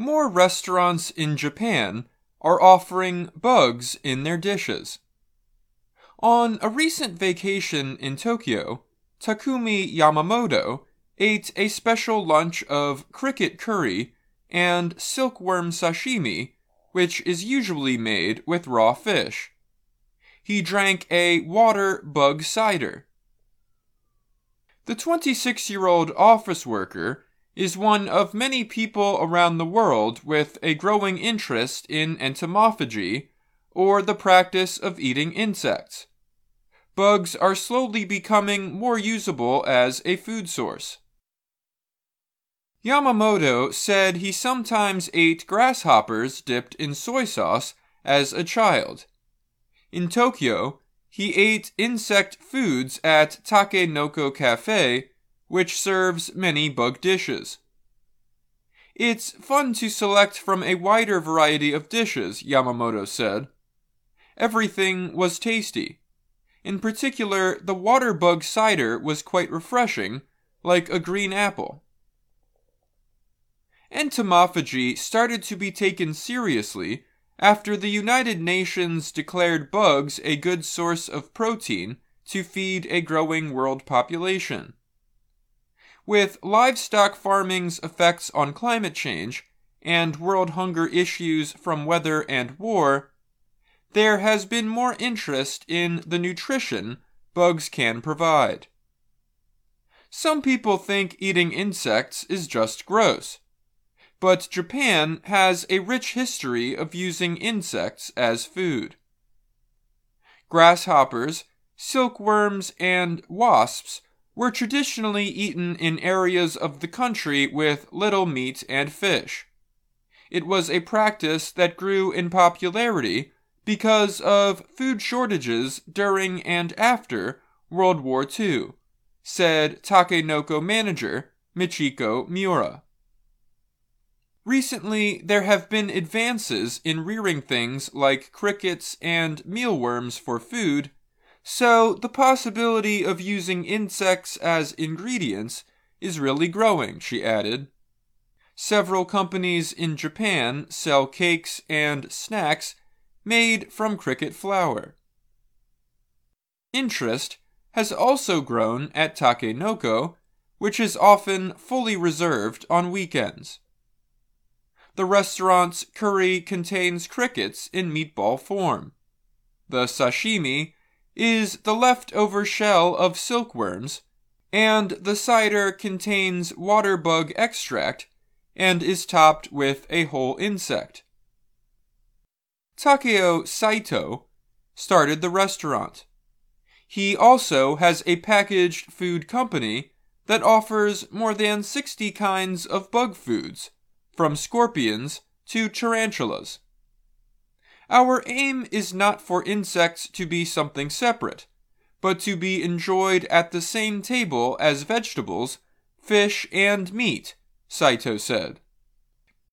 more restaurants in Japan are offering bugs in their dishes. On a recent vacation in Tokyo, Takumi Yamamoto ate a special lunch of cricket curry and silkworm sashimi, which is usually made with raw fish. He drank a water bug cider. The 26 year old office worker is one of many people around the world with a growing interest in entomophagy, or the practice of eating insects. Bugs are slowly becoming more usable as a food source. Yamamoto said he sometimes ate grasshoppers dipped in soy sauce as a child. In Tokyo, he ate insect foods at Takenoko Cafe, which serves many bug dishes. It's fun to select from a wider variety of dishes, Yamamoto said. Everything was tasty. In particular, the water bug cider was quite refreshing, like a green apple entomophagy started to be taken seriously after the United Nations declared bugs a good source of protein to feed a growing world population. With livestock farming's effects on climate change and world hunger issues from weather and war, there has been more interest in the nutrition bugs can provide. Some people think eating insects is just gross but Japan has a rich history of using insects as food. Grasshoppers, silkworms, and wasps were traditionally eaten in areas of the country with little meat and fish. It was a practice that grew in popularity because of food shortages during and after World War II, said Takenoko manager Michiko Miura. Recently, there have been advances in rearing things like crickets and mealworms for food, so the possibility of using insects as ingredients is really growing, she added. Several companies in Japan sell cakes and snacks made from cricket flour. Interest has also grown at Takenoko, which is often fully reserved on weekends the restaurant's curry contains crickets in meatball form. The sashimi is the leftover shell of silkworms, and the cider contains water bug extract and is topped with a whole insect. Takeo Saito started the restaurant. He also has a packaged food company that offers more than 60 kinds of bug foods from scorpions to tarantulas. Our aim is not for insects to be something separate, but to be enjoyed at the same table as vegetables, fish, and meat, Saito said.